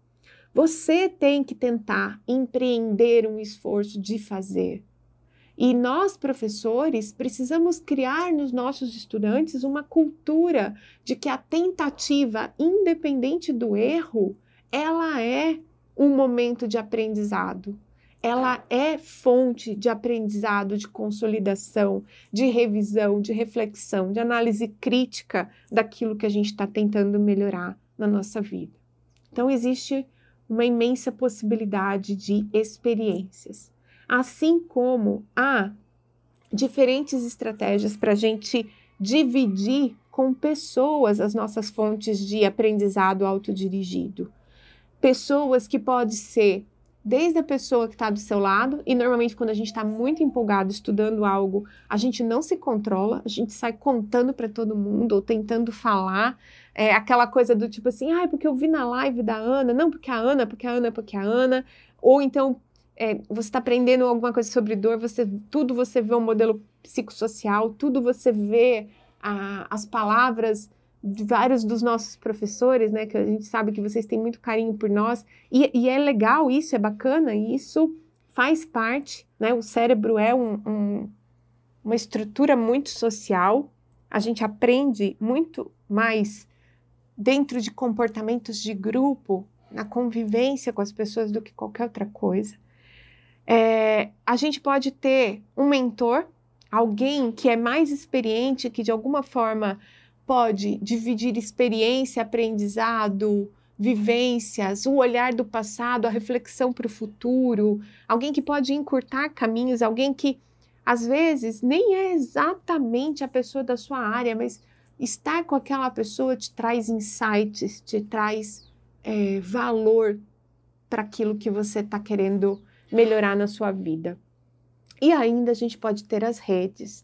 Você tem que tentar empreender um esforço de fazer. E nós, professores, precisamos criar nos nossos estudantes uma cultura de que a tentativa, independente do erro, ela é um momento de aprendizado ela é fonte de aprendizado, de consolidação, de revisão, de reflexão, de análise crítica daquilo que a gente está tentando melhorar na nossa vida. Então, existe uma imensa possibilidade de experiências. Assim como há diferentes estratégias para a gente dividir com pessoas as nossas fontes de aprendizado autodirigido. Pessoas que pode ser desde a pessoa que está do seu lado, e normalmente quando a gente está muito empolgado estudando algo, a gente não se controla, a gente sai contando para todo mundo ou tentando falar. É, aquela coisa do tipo assim, ah, porque eu vi na live da Ana, não porque a Ana, porque a Ana, porque a Ana, ou então é, você está aprendendo alguma coisa sobre dor, você tudo você vê um modelo psicossocial, tudo você vê a, as palavras de vários dos nossos professores, né, que a gente sabe que vocês têm muito carinho por nós, e, e é legal isso, é bacana, isso faz parte, né, o cérebro é um, um, uma estrutura muito social, a gente aprende muito mais dentro de comportamentos de grupo, na convivência com as pessoas do que qualquer outra coisa. É, a gente pode ter um mentor, alguém que é mais experiente, que de alguma forma pode dividir experiência, aprendizado, vivências, o olhar do passado, a reflexão para o futuro, alguém que pode encurtar caminhos, alguém que às vezes nem é exatamente a pessoa da sua área, mas estar com aquela pessoa te traz insights, te traz é, valor para aquilo que você está querendo melhorar na sua vida. E ainda a gente pode ter as redes.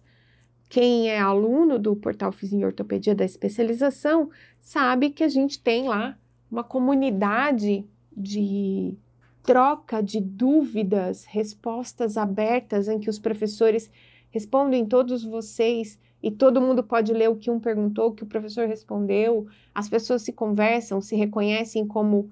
Quem é aluno do portal Fizinho Ortopedia da especialização sabe que a gente tem lá uma comunidade de troca de dúvidas, respostas abertas em que os professores respondem todos vocês e todo mundo pode ler o que um perguntou, o que o professor respondeu. As pessoas se conversam, se reconhecem como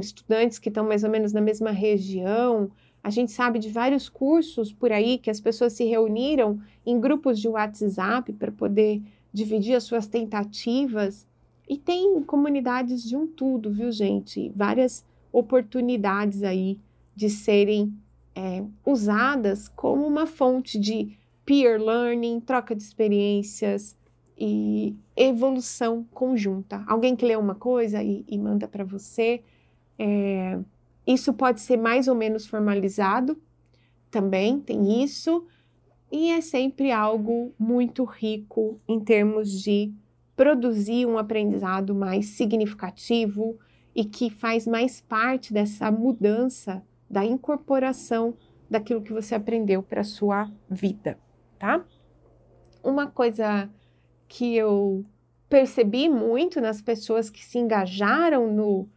estudantes que estão mais ou menos na mesma região. A gente sabe de vários cursos por aí que as pessoas se reuniram em grupos de WhatsApp para poder dividir as suas tentativas. E tem comunidades de um tudo, viu, gente? Várias oportunidades aí de serem é, usadas como uma fonte de peer learning, troca de experiências e evolução conjunta. Alguém que lê uma coisa e, e manda para você. É, isso pode ser mais ou menos formalizado, também tem isso, e é sempre algo muito rico em termos de produzir um aprendizado mais significativo e que faz mais parte dessa mudança da incorporação daquilo que você aprendeu para sua vida, tá? Uma coisa que eu percebi muito nas pessoas que se engajaram no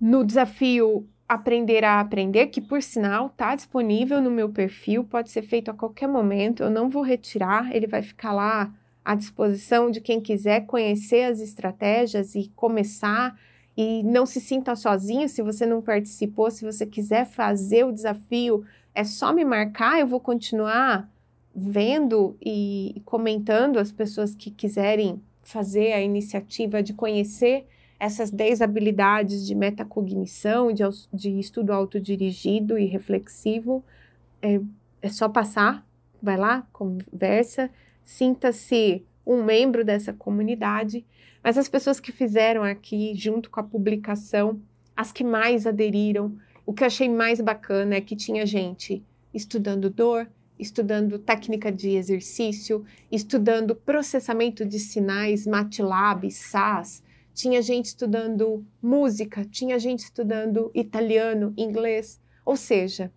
no desafio Aprender a Aprender, que por sinal está disponível no meu perfil, pode ser feito a qualquer momento, eu não vou retirar, ele vai ficar lá à disposição de quem quiser conhecer as estratégias e começar. E não se sinta sozinho se você não participou, se você quiser fazer o desafio, é só me marcar, eu vou continuar vendo e comentando as pessoas que quiserem fazer a iniciativa de conhecer essas 10 habilidades de metacognição, de, de estudo autodirigido e reflexivo, é, é só passar, vai lá, conversa, sinta-se um membro dessa comunidade. Mas as pessoas que fizeram aqui, junto com a publicação, as que mais aderiram, o que eu achei mais bacana é que tinha gente estudando dor, estudando técnica de exercício, estudando processamento de sinais, MATLAB, SAS, tinha gente estudando música, tinha gente estudando italiano, inglês, ou seja,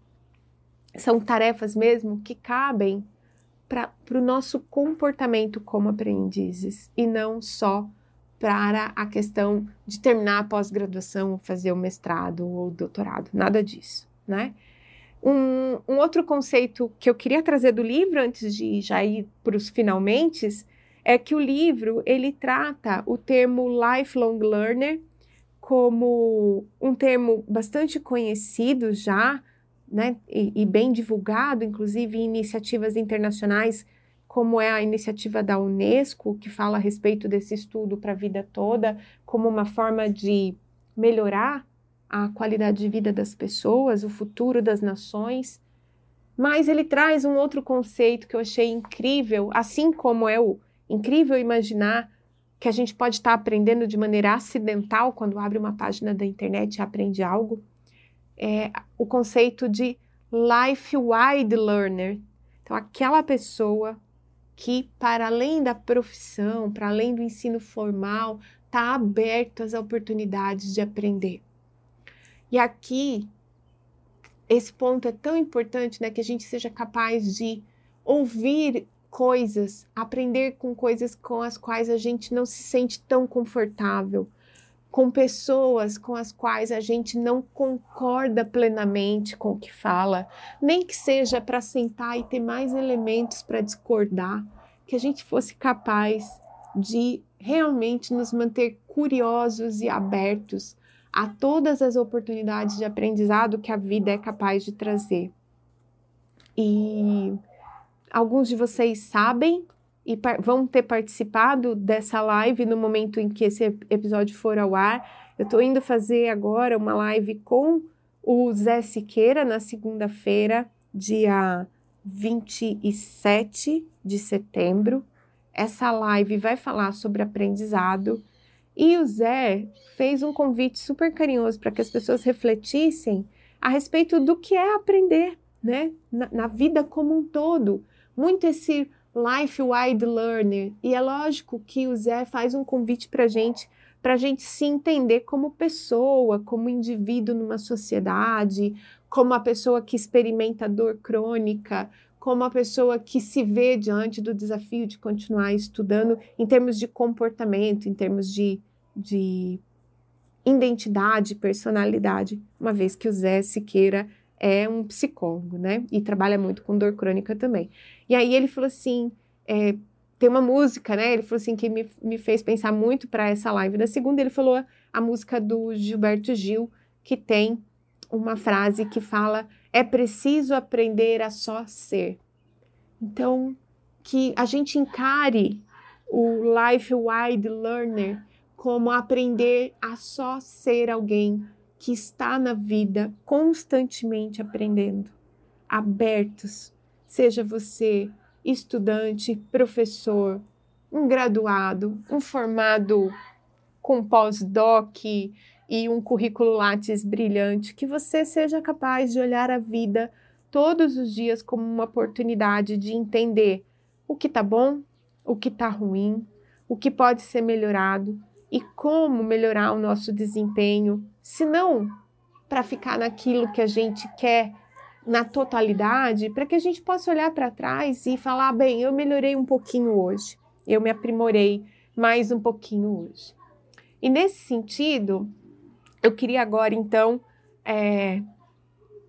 são tarefas mesmo que cabem para o nosso comportamento como aprendizes e não só para a questão de terminar a pós-graduação ou fazer o mestrado ou doutorado, nada disso, né? Um, um, outro conceito que eu queria trazer do livro antes de já ir para os finalmente é que o livro ele trata o termo lifelong learner como um termo bastante conhecido já, né, e, e bem divulgado, inclusive em iniciativas internacionais, como é a iniciativa da Unesco, que fala a respeito desse estudo para a vida toda, como uma forma de melhorar a qualidade de vida das pessoas, o futuro das nações. Mas ele traz um outro conceito que eu achei incrível, assim como é o incrível imaginar que a gente pode estar aprendendo de maneira acidental quando abre uma página da internet e aprende algo. É o conceito de life-wide learner. Então, aquela pessoa que, para além da profissão, para além do ensino formal, está aberto às oportunidades de aprender. E aqui, esse ponto é tão importante, né, que a gente seja capaz de ouvir coisas, aprender com coisas com as quais a gente não se sente tão confortável, com pessoas com as quais a gente não concorda plenamente com o que fala, nem que seja para sentar e ter mais elementos para discordar, que a gente fosse capaz de realmente nos manter curiosos e abertos a todas as oportunidades de aprendizado que a vida é capaz de trazer. E alguns de vocês sabem e vão ter participado dessa live no momento em que esse episódio for ao ar. Eu estou indo fazer agora uma live com o Zé Siqueira na segunda-feira, dia 27 de setembro. Essa live vai falar sobre aprendizado e o Zé fez um convite super carinhoso para que as pessoas refletissem a respeito do que é aprender, né, na, na vida como um todo muito esse life wide learner. E é lógico que o Zé faz um convite para gente, para a gente se entender como pessoa, como indivíduo numa sociedade, como a pessoa que experimenta dor crônica, como a pessoa que se vê diante do desafio de continuar estudando em termos de comportamento, em termos de, de identidade, personalidade, uma vez que o Zé Siqueira é um psicólogo, né? E trabalha muito com dor crônica também. E aí ele falou assim: é, tem uma música, né? Ele falou assim que me, me fez pensar muito para essa live. Na segunda, ele falou a música do Gilberto Gil, que tem uma frase que fala: é preciso aprender a só ser. Então, que a gente encare o Life Wide Learner como aprender a só ser alguém que está na vida constantemente aprendendo, abertos, seja você estudante, professor, um graduado, um formado com pós-doc e um currículo Lattes brilhante, que você seja capaz de olhar a vida todos os dias como uma oportunidade de entender o que está bom, o que está ruim, o que pode ser melhorado e como melhorar o nosso desempenho, se não para ficar naquilo que a gente quer na totalidade, para que a gente possa olhar para trás e falar: bem, eu melhorei um pouquinho hoje, eu me aprimorei mais um pouquinho hoje. E nesse sentido, eu queria agora então é,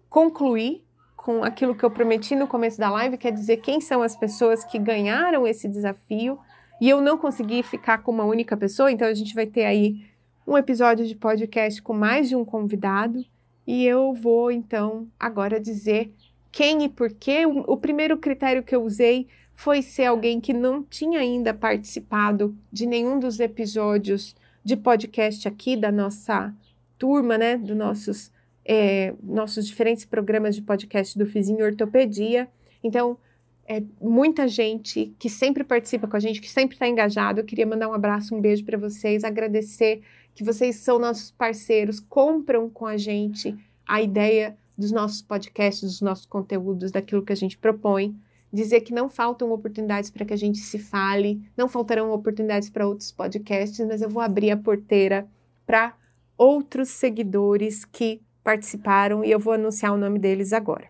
concluir com aquilo que eu prometi no começo da live, quer dizer quem são as pessoas que ganharam esse desafio e eu não consegui ficar com uma única pessoa, então a gente vai ter aí um episódio de podcast com mais de um convidado. E eu vou então agora dizer quem e por quê. O, primeiro critério que eu usei foi ser alguém que não tinha ainda participado de nenhum dos episódios de podcast aqui da nossa turma, né? Dos nossos, é, nossos diferentes programas de podcast do Fizinho Ortopedia. Então, é, muita gente que sempre participa com a gente, que sempre está engajado. Eu queria mandar um abraço, um beijo para vocês, agradecer que vocês são nossos parceiros, compram com a gente a ideia dos nossos podcasts, dos nossos conteúdos, daquilo que a gente propõe. Dizer que não faltam oportunidades para que a gente se fale, não faltarão oportunidades para outros podcasts, mas eu vou abrir a porteira para outros seguidores que participaram e eu vou anunciar o nome deles agora.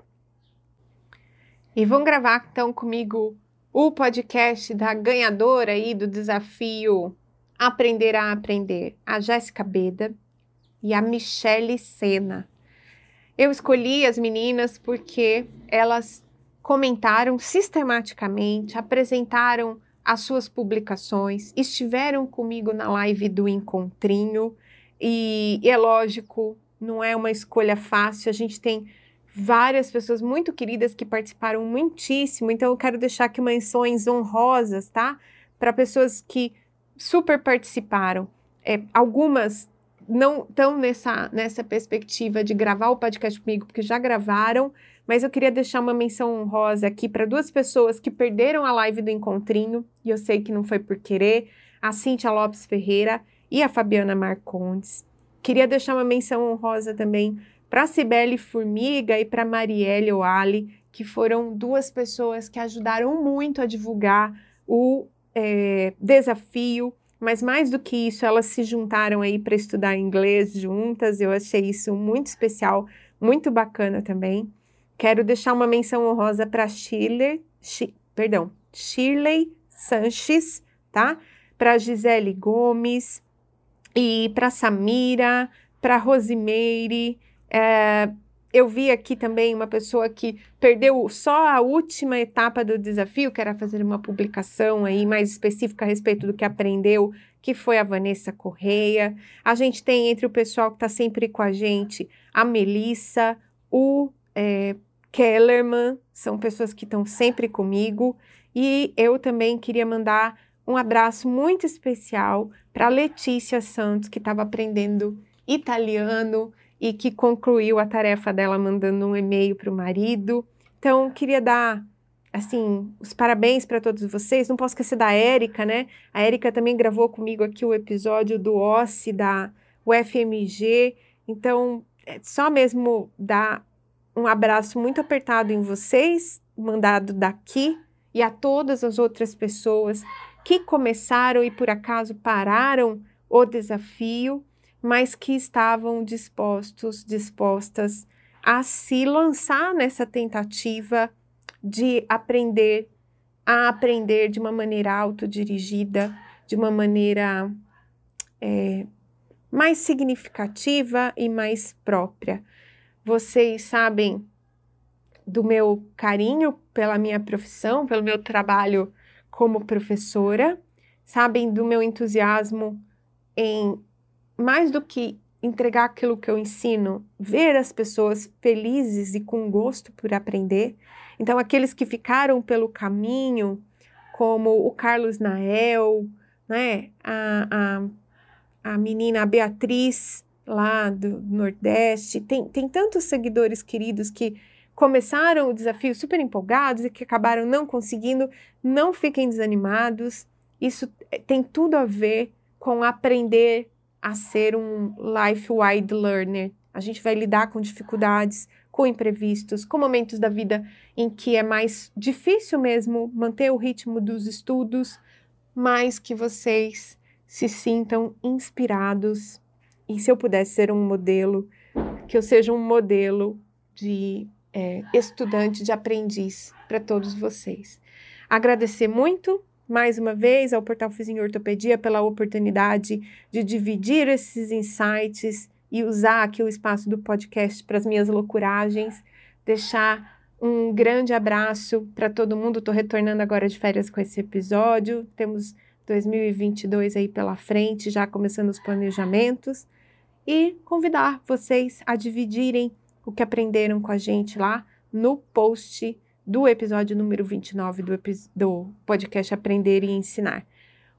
E vão gravar então comigo o podcast da ganhadora aí do desafio Aprender a Aprender, a Jéssica Beda e a Michele Sena. Eu escolhi as meninas porque elas comentaram sistematicamente, apresentaram as suas publicações, estiveram comigo na live do Encontrinho e, e é lógico, não é uma escolha fácil, a gente tem várias pessoas muito queridas que participaram muitíssimo, então eu quero deixar aqui menções honrosas, tá? Para pessoas que super participaram. É, algumas não estão nessa, nessa perspectiva de gravar o podcast comigo, porque já gravaram, mas eu queria deixar uma menção honrosa aqui para duas pessoas que perderam a live do Encontrinho, e eu sei que não foi por querer, a Cíntia Lopes Ferreira e a Fabiana Marcondes. Queria deixar uma menção honrosa também para Cibele Formiga e para Marielle Oali, que foram duas pessoas que ajudaram muito a divulgar o é, desafio mas mais do que isso, elas se juntaram aí para estudar inglês juntas. Eu achei isso muito especial, muito bacana também. Quero deixar uma menção honrosa para Shirley, Sh perdão, Shirley Sanches, tá? Para Gisele Gomes e para Samira, para Rosimeire, é, eu vi aqui também uma pessoa que perdeu só a última etapa do desafio, que era fazer uma publicação aí mais específica a respeito do que aprendeu, que foi a Vanessa Correia. A gente tem entre o pessoal que está sempre com a gente a Melissa, o é, Kellerman, são pessoas que estão sempre comigo. E eu também queria mandar um abraço muito especial para Letícia Santos, que estava aprendendo italiano e que concluiu a tarefa dela mandando um e-mail para o marido. Então, queria dar assim, os parabéns para todos vocês. Não posso esquecer da Érica, né? A Érica também gravou comigo aqui o episódio do OSCE da UFMG. Então, é só mesmo dar um abraço muito apertado em vocês, mandado daqui, e a todas as outras pessoas que começaram e por acaso pararam o desafio mas que estavam dispostos, dispostas a se lançar nessa tentativa de aprender a aprender de uma maneira autodirigida, de uma maneira é, mais significativa e mais própria. Vocês sabem do meu carinho pela minha profissão, pelo meu trabalho como professora, sabem do meu entusiasmo em mais do que entregar aquilo que eu ensino, ver as pessoas felizes e com gosto por aprender. Então, aqueles que ficaram pelo caminho, como o Carlos Nael, né, a, a, a menina Beatriz, lá do Nordeste, tem, tem tantos seguidores queridos que começaram o desafio super empolgados e que acabaram não conseguindo, não fiquem desanimados. Isso tem tudo a ver com aprender a ser um life-wide learner. A gente vai lidar com dificuldades, com imprevistos, com momentos da vida em que é mais difícil mesmo manter o ritmo dos estudos, mas que vocês se sintam inspirados. E se eu pudesse ser um modelo, que eu seja um modelo de é, estudante, de aprendiz para todos vocês. Agradecer muito mais uma vez ao Portal Fizinho Ortopedia pela oportunidade de dividir esses insights e usar aqui o espaço do podcast para as minhas loucuragens, deixar um grande abraço para todo mundo. Estou retornando agora de férias com esse episódio. Temos 2022 aí pela frente, já começando os planejamentos e convidar vocês a dividirem o que aprenderam com a gente lá no post do episódio número 29 do, do podcast Aprender e Ensinar.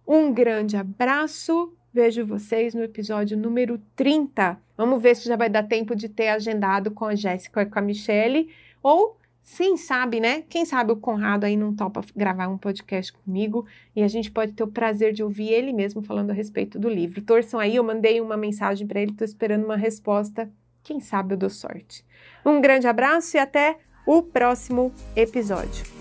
Um grande abraço, vejo vocês no episódio número 30. Vamos ver se já vai dar tempo de ter agendado com a Jéssica e com a Michelle, ou sim, sabe, né? Quem sabe o Conrado aí não topa gravar um podcast comigo e a gente pode ter o prazer de ouvir ele mesmo falando a respeito do livro. Torçam aí, eu mandei uma mensagem para ele, estou esperando uma resposta Quem sabe eu dou sorte. Um grande abraço e até o próximo episódio.